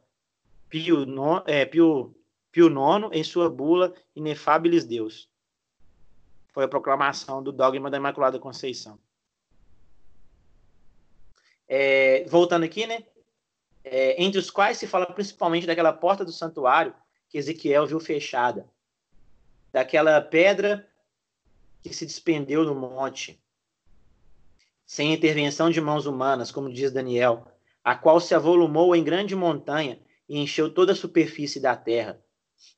Pio, no, é, Pio, Pio IX em sua bula Inefabilis Deus. Foi a proclamação do dogma da Imaculada Conceição. É, voltando aqui, né? É, entre os quais se fala principalmente daquela porta do santuário que Ezequiel viu fechada, daquela pedra que se despendeu no monte, sem intervenção de mãos humanas, como diz Daniel, a qual se avolumou em grande montanha e encheu toda a superfície da terra.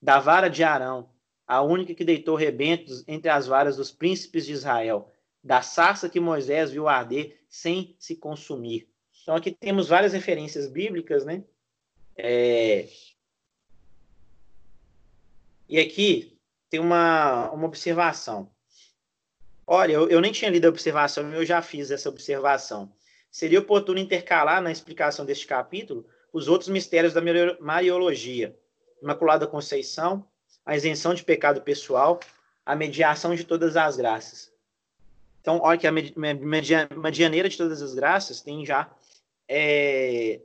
Da vara de Arão, a única que deitou rebentos entre as varas dos príncipes de Israel, da sarça que Moisés viu arder sem se consumir. Então aqui temos várias referências bíblicas, né? É... E aqui tem uma, uma observação. Olha, eu, eu nem tinha lido a observação, eu já fiz essa observação. Seria oportuno intercalar na explicação deste capítulo os outros mistérios da Mariologia, Imaculada Conceição, a isenção de pecado pessoal, a mediação de todas as graças. Então, olha que a medianeira de todas as graças tem já é,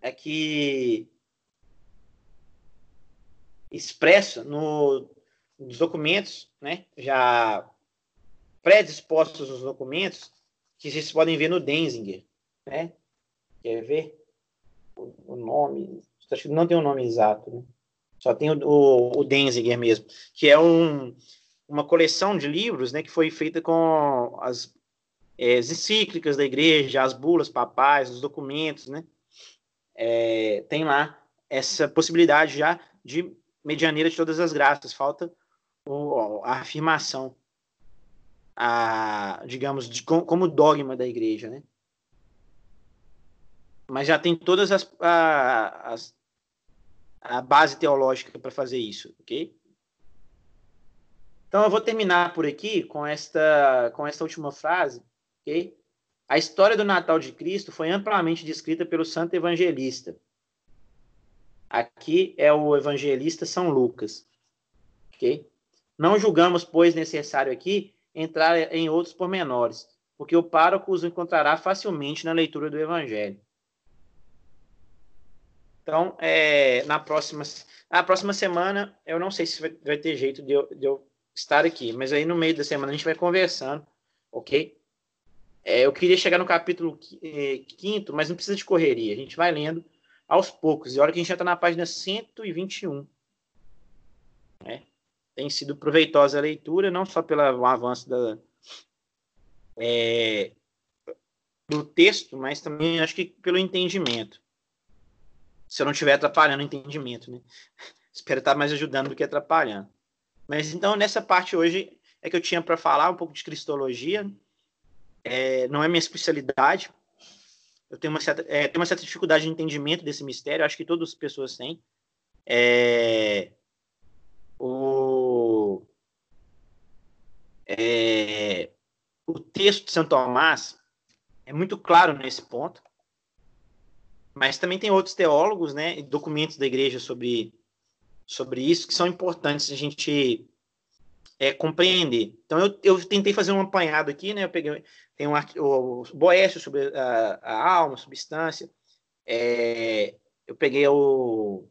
aqui expresso no, nos documentos, né, já predispostos nos documentos que vocês podem ver no Denzinger, né? Quer ver o, nome? Acho que não tem o um nome exato, né? Só tem o, o, o Denzinger mesmo, que é um, uma coleção de livros, né? Que foi feita com as, é, as encíclicas da igreja, as bulas papais, os documentos, né? É, tem lá essa possibilidade já de medianeira de todas as graças. Falta o, a afirmação a, digamos, de, como dogma da igreja, né? Mas já tem todas as, a, as a base teológica para fazer isso, ok? Então eu vou terminar por aqui com esta com esta última frase, ok? A história do Natal de Cristo foi amplamente descrita pelo Santo Evangelista. Aqui é o evangelista São Lucas, ok? Não julgamos, pois, necessário aqui entrar em outros pormenores, porque o pároco os encontrará facilmente na leitura do Evangelho. Então, é, na, próxima, na próxima semana, eu não sei se vai, vai ter jeito de eu, de eu, estar aqui, mas aí no meio da semana a gente vai conversando, ok? É, eu queria chegar no capítulo é, quinto, mas não precisa de correria. A gente vai lendo aos poucos. E olha que a gente já está na página 121. Né? Tem sido proveitosa a leitura, não só pelo avanço da, é, do texto, mas também acho que pelo entendimento. Se eu não estiver atrapalhando o entendimento, né? Espero estar mais ajudando do que atrapalhando. Mas então, nessa parte hoje é que eu tinha para falar um pouco de cristologia, é, não é minha especialidade. Eu tenho uma, certa, é, tenho uma certa dificuldade de entendimento desse mistério, acho que todas as pessoas têm. É, o, é, o texto de São Tomás é muito claro nesse ponto, mas também tem outros teólogos, né, documentos da igreja sobre, sobre isso que são importantes a gente é, compreender. Então eu, eu tentei fazer um apanhado aqui, né? Eu peguei tem um o Boécio sobre a, a alma, substância. É, eu peguei o,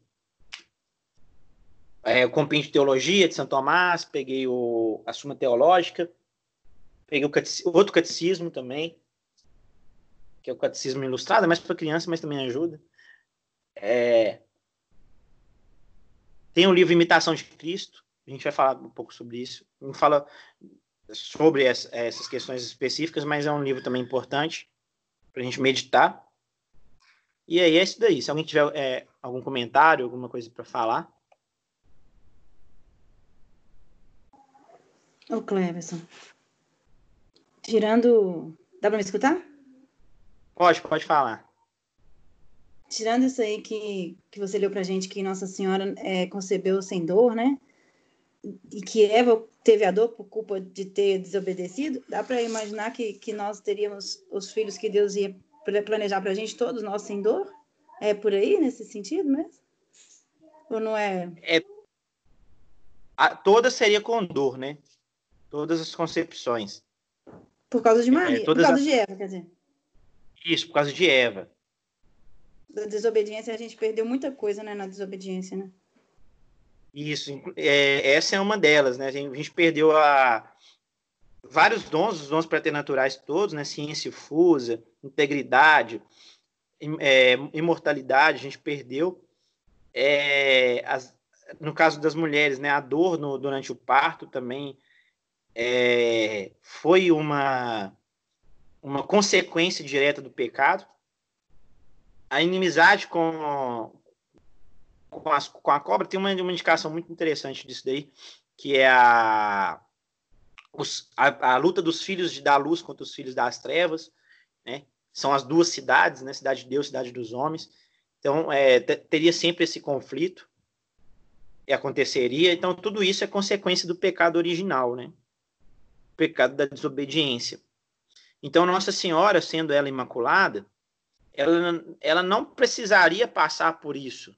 é, o Compêndio de Teologia de São Tomás, peguei o, a Suma Teológica, peguei o outro catecismo também, que é o Catecismo Ilustrado, mais para criança, mas também ajuda. É, tem o livro Imitação de Cristo, a gente vai falar um pouco sobre isso. Não fala sobre essas questões específicas, mas é um livro também importante para a gente meditar. E aí é isso daí. Se alguém tiver é, algum comentário, alguma coisa para falar. Ô, Cleverson. Tirando. Dá para me escutar? Pode, pode falar. Tirando isso aí que, que você leu para gente, que Nossa Senhora é, concebeu sem dor, né? e que Eva teve a dor por culpa de ter desobedecido, dá para imaginar que, que nós teríamos os filhos que Deus ia planejar para a gente, todos nós sem dor? É por aí, nesse sentido mesmo? Ou não é? é a, toda seria com dor, né? Todas as concepções. Por causa de Maria, é, por causa as... de Eva, quer dizer. Isso, por causa de Eva. Da desobediência, a gente perdeu muita coisa, né, na desobediência, né? Isso, é, essa é uma delas, né? A gente, a gente perdeu a, vários dons, os dons preternaturais todos, né? Ciência fusa, integridade, é, imortalidade, a gente perdeu. É, as, no caso das mulheres, né? A dor no, durante o parto também é, foi uma, uma consequência direta do pecado. A inimizade com, com, as, com a cobra tem uma, uma indicação muito interessante disso daí, que é a, os, a, a, luta dos filhos de da luz contra os filhos das trevas, né? São as duas cidades, né? Cidade de Deus, cidade dos homens. Então, é, teria sempre esse conflito e aconteceria. Então, tudo isso é consequência do pecado original, né? Pecado da desobediência. Então, Nossa Senhora, sendo ela imaculada, ela, ela não precisaria passar por isso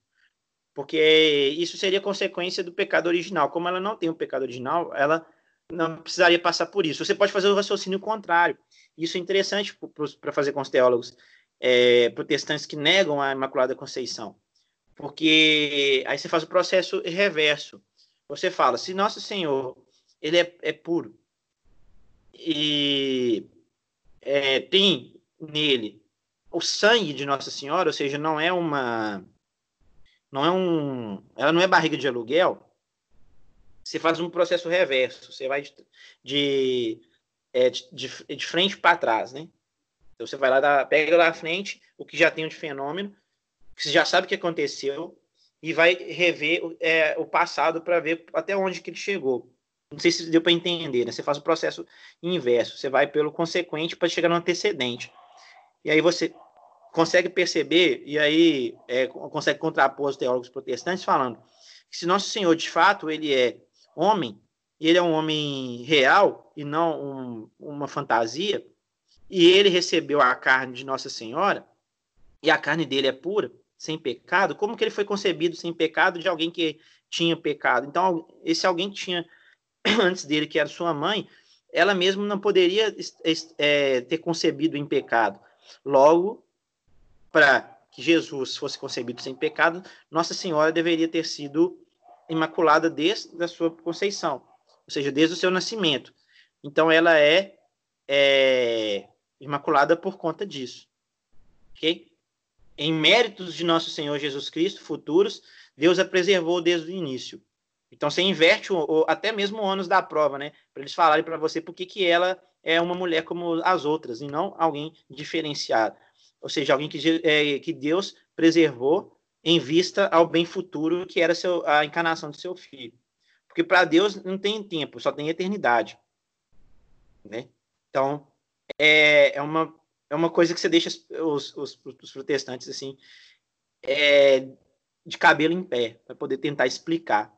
porque isso seria consequência do pecado original. Como ela não tem o pecado original, ela não precisaria passar por isso. Você pode fazer o raciocínio contrário. Isso é interessante para fazer com os teólogos é, protestantes que negam a Imaculada Conceição. Porque aí você faz o processo reverso. Você fala, se Nosso Senhor ele é, é puro e é, tem nele o sangue de Nossa Senhora, ou seja, não é uma não é um, ela não é barriga de aluguel, você faz um processo reverso, você vai de, de, é, de, de frente para trás, né? Então você vai lá, pega lá à frente o que já tem de fenômeno, que você já sabe o que aconteceu, e vai rever é, o passado para ver até onde que ele chegou. Não sei se deu para entender, né? Você faz o processo inverso, você vai pelo consequente para chegar no antecedente. E aí você consegue perceber, e aí é, consegue contrapor os teólogos protestantes falando que se Nosso Senhor, de fato, ele é homem, e ele é um homem real e não um, uma fantasia, e ele recebeu a carne de Nossa Senhora, e a carne dele é pura, sem pecado, como que ele foi concebido sem pecado de alguém que tinha pecado? Então, esse alguém que tinha antes dele, que era sua mãe, ela mesma não poderia é, ter concebido em pecado. Logo, para que Jesus fosse concebido sem pecado, Nossa Senhora deveria ter sido imaculada desde a sua conceição, ou seja, desde o seu nascimento. Então, ela é, é imaculada por conta disso. Ok? Em méritos de nosso Senhor Jesus Cristo, futuros, Deus a preservou desde o início. Então você inverte o, o, até mesmo o ônus da prova, né? Para eles falarem para você por que, que ela é uma mulher como as outras e não alguém diferenciado. Ou seja, alguém que, é, que Deus preservou em vista ao bem futuro que era seu, a encarnação de seu filho. Porque para Deus não tem tempo, só tem eternidade. Né? Então, é, é, uma, é uma coisa que você deixa os, os, os protestantes assim é, de cabelo em pé para poder tentar explicar.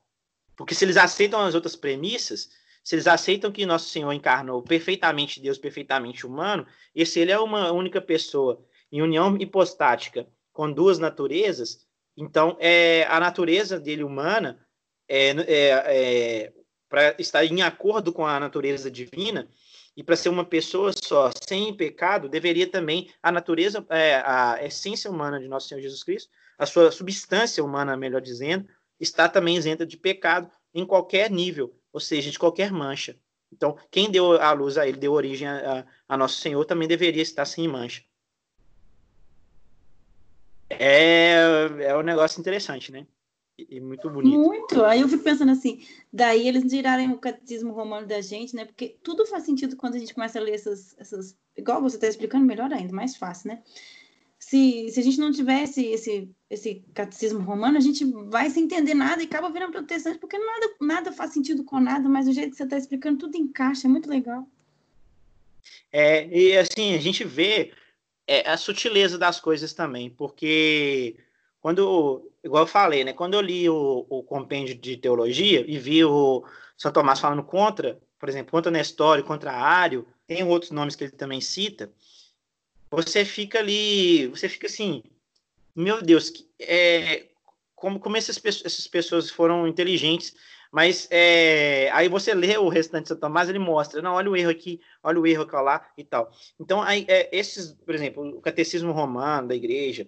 Porque se eles aceitam as outras premissas, se eles aceitam que nosso Senhor encarnou perfeitamente Deus, perfeitamente humano, e se ele é uma única pessoa em união hipostática com duas naturezas, então é, a natureza dele humana é, é, é para estar em acordo com a natureza divina e para ser uma pessoa só, sem pecado, deveria também a natureza, é, a essência humana de nosso Senhor Jesus Cristo, a sua substância humana, melhor dizendo, está também isenta de pecado em qualquer nível, ou seja, de qualquer mancha. Então, quem deu a luz a ele, deu origem a, a Nosso Senhor, também deveria estar sem mancha. É, é um negócio interessante, né? E, muito bonito. Muito. Aí eu fico pensando assim, daí eles tirarem o catecismo romano da gente, né? Porque tudo faz sentido quando a gente começa a ler essas. essas igual você está explicando, melhor ainda, mais fácil, né? Se, se a gente não tivesse esse, esse catecismo romano, a gente vai sem entender nada e acaba virando protestante, porque nada, nada faz sentido com nada, mas o jeito que você está explicando, tudo encaixa, é muito legal. É, e assim, a gente vê é, a sutileza das coisas também, porque quando, igual eu falei, né, quando eu li o, o compêndio de teologia e vi o São Tomás falando contra, por exemplo, contra Nestório, contra Ário, tem outros nomes que ele também cita, você fica ali, você fica assim, meu Deus, é, como, como essas, essas pessoas foram inteligentes, mas é, aí você lê o restante de São Tomás, ele mostra, não, olha o erro aqui, olha o erro aqui lá e tal. Então, aí, é, esses, por exemplo, o catecismo romano da igreja,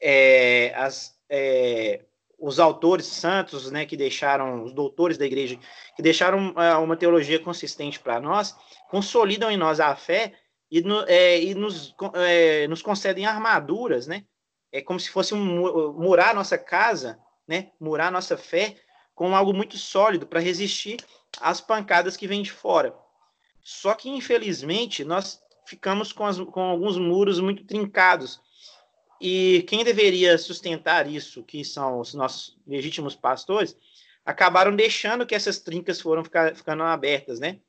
é, as, é, os autores santos, né, que deixaram, os doutores da igreja, que deixaram é, uma teologia consistente para nós, consolidam em nós a fé e, no, é, e nos, é, nos concedem armaduras, né? É como se fosse um, murar nossa casa, né? Murar nossa fé com algo muito sólido para resistir às pancadas que vêm de fora. Só que, infelizmente, nós ficamos com, as, com alguns muros muito trincados. E quem deveria sustentar isso, que são os nossos legítimos pastores, acabaram deixando que essas trincas foram ficar, ficando abertas, né?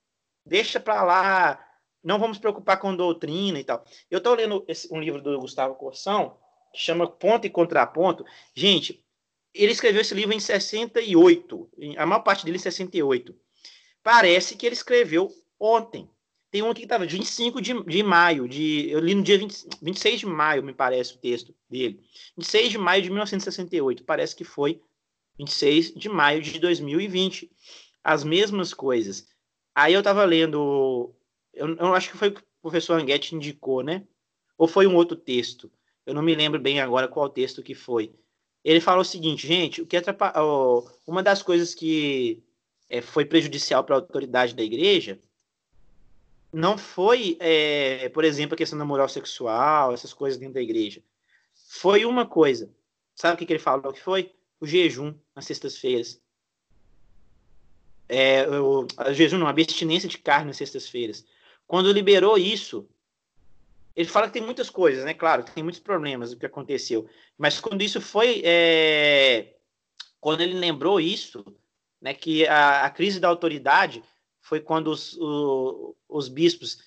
Deixa para lá, não vamos preocupar com doutrina e tal. Eu estou lendo esse, um livro do Gustavo Corsão, que chama Ponto e Contraponto. Gente, ele escreveu esse livro em 68, a maior parte dele em 68. Parece que ele escreveu ontem. Tem um que estava 25 de, de maio, de, eu li no dia 20, 26 de maio, me parece o texto dele. 26 de maio de 1968, parece que foi 26 de maio de 2020. As mesmas coisas. Aí eu estava lendo eu, eu acho que foi o que o professor Anguete indicou, né? Ou foi um outro texto? Eu não me lembro bem agora qual texto que foi. Ele falou o seguinte, gente, o que uma das coisas que é, foi prejudicial para a autoridade da igreja não foi, é, por exemplo, a questão da moral sexual, essas coisas dentro da igreja. Foi uma coisa. Sabe o que, que ele falou que foi? O jejum nas sextas-feiras. É, o, o jejum não, a abstinência de carne nas sextas-feiras. Quando liberou isso, ele fala que tem muitas coisas, né? Claro, tem muitos problemas o que aconteceu. Mas quando isso foi. É... Quando ele lembrou isso, né? Que a, a crise da autoridade foi quando os, o, os bispos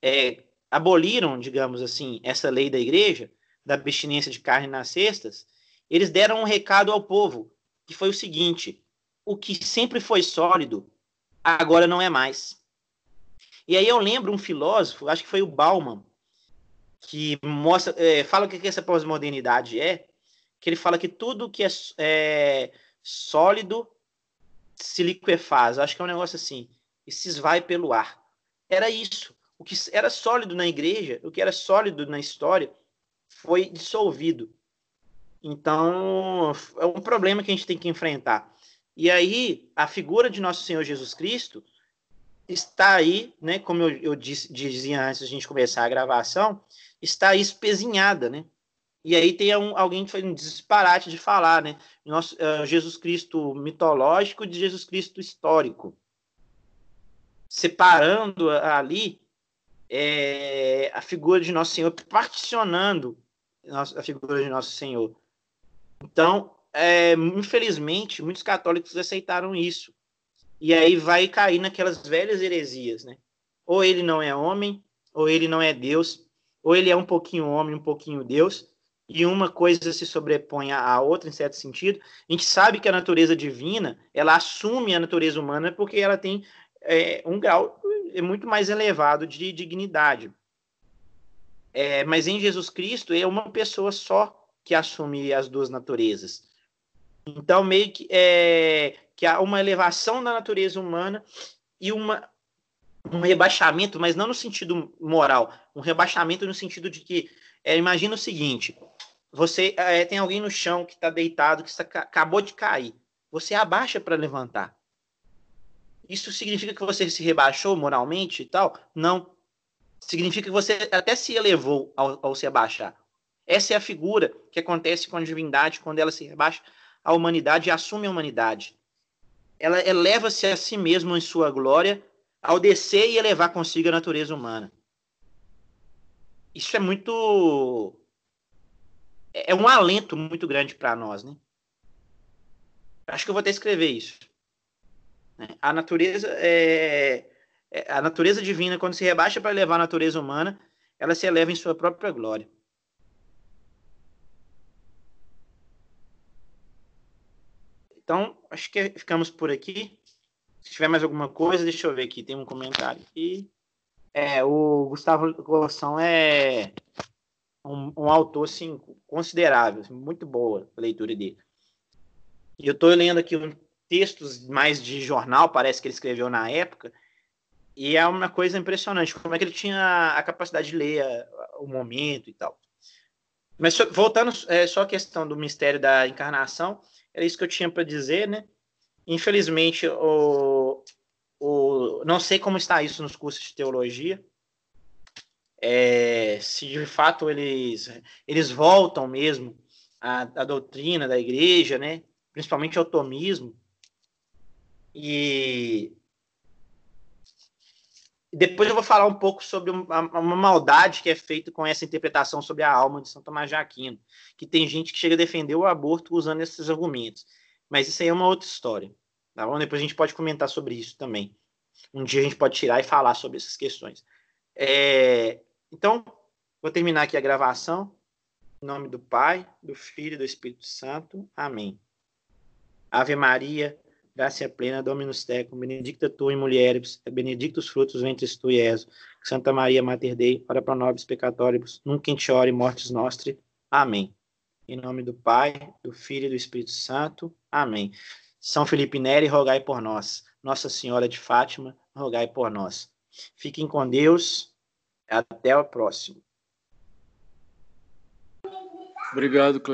é, aboliram, digamos assim, essa lei da igreja, da abstinência de carne nas cestas, eles deram um recado ao povo, que foi o seguinte: o que sempre foi sólido, agora não é mais. E aí eu lembro um filósofo, acho que foi o Bauman, que mostra, é, fala o que essa pós-modernidade é, que ele fala que tudo que é, é, sólido se liquefaz. Acho que é um negócio assim, e se esvai pelo ar. Era isso. O que era sólido na igreja, o que era sólido na história, foi dissolvido. Então, é um problema que a gente tem que enfrentar. E aí, a figura de nosso Senhor Jesus Cristo está aí, né, como eu, eu disse, dizia antes de a gente começar a gravação, está aí espezinhada, né? E aí tem um, alguém que foi um disparate de falar, né? Nosso, uh, Jesus Cristo mitológico de Jesus Cristo histórico. Separando ali é, a figura de Nosso Senhor, particionando a figura de Nosso Senhor. Então, é, infelizmente, muitos católicos aceitaram isso. E aí vai cair naquelas velhas heresias, né? Ou ele não é homem, ou ele não é Deus, ou ele é um pouquinho homem, um pouquinho Deus, e uma coisa se sobrepõe à outra em certo sentido. A gente sabe que a natureza divina, ela assume a natureza humana porque ela tem é, um grau muito mais elevado de dignidade. É, mas em Jesus Cristo é uma pessoa só que assume as duas naturezas. Então, meio que, é, que há uma elevação da natureza humana e uma, um rebaixamento, mas não no sentido moral, um rebaixamento no sentido de que, é, imagina o seguinte, você é, tem alguém no chão que está deitado, que está, acabou de cair, você abaixa para levantar. Isso significa que você se rebaixou moralmente e tal? Não. Significa que você até se elevou ao, ao se abaixar. Essa é a figura que acontece com a divindade quando ela se rebaixa à humanidade e assume a humanidade ela eleva-se a si mesma em sua glória ao descer e elevar consigo a natureza humana. Isso é muito. É um alento muito grande para nós, né? Acho que eu vou até escrever isso. Né? A natureza é... é a natureza divina, quando se rebaixa para elevar a natureza humana, ela se eleva em sua própria glória. Então, acho que ficamos por aqui. Se tiver mais alguma coisa, deixa eu ver aqui. Tem um comentário aqui. É, o Gustavo Gossão é um, um, autor assim, considerável, assim, muito boa a leitura dele. E eu estou lendo aqui um, textos mais de jornal, parece que ele escreveu na época, e é uma coisa impressionante, como é que ele tinha a capacidade de ler a, o momento e tal. Mas voltando é, só à questão do mistério da encarnação, era isso que eu tinha para dizer, né? Infelizmente, o, o, não sei como está isso nos cursos de teologia. É, se de fato eles, eles voltam mesmo à, à doutrina da igreja, né? principalmente ao tomismo. E depois eu vou falar um pouco sobre uma, maldade que é feita com essa interpretação sobre a alma de São Tomás de Aquino, que tem gente que chega a defender o aborto usando esses argumentos. Mas isso aí é uma outra história. Tá bom? Depois a gente pode comentar sobre isso também. Um dia a gente pode tirar e falar sobre essas questões. É... Então, vou terminar aqui a gravação. Em nome do Pai, do Filho e do Espírito Santo. Amém. Ave Maria graça plena, Dominus tecum, benedicta tu in mulieribus, benedictus frutos ventris tui, Jesus. Santa Maria, Mater Dei, ora pro nobis peccatoribus, nunc in ore mortis nostri. Amém. Em nome do Pai, do Filho e do Espírito Santo. Amém. São Felipe Neri, rogai por nós. Nossa Senhora de Fátima, rogai por nós. Fiquem com Deus. Até o próximo. Obrigado, Cleber.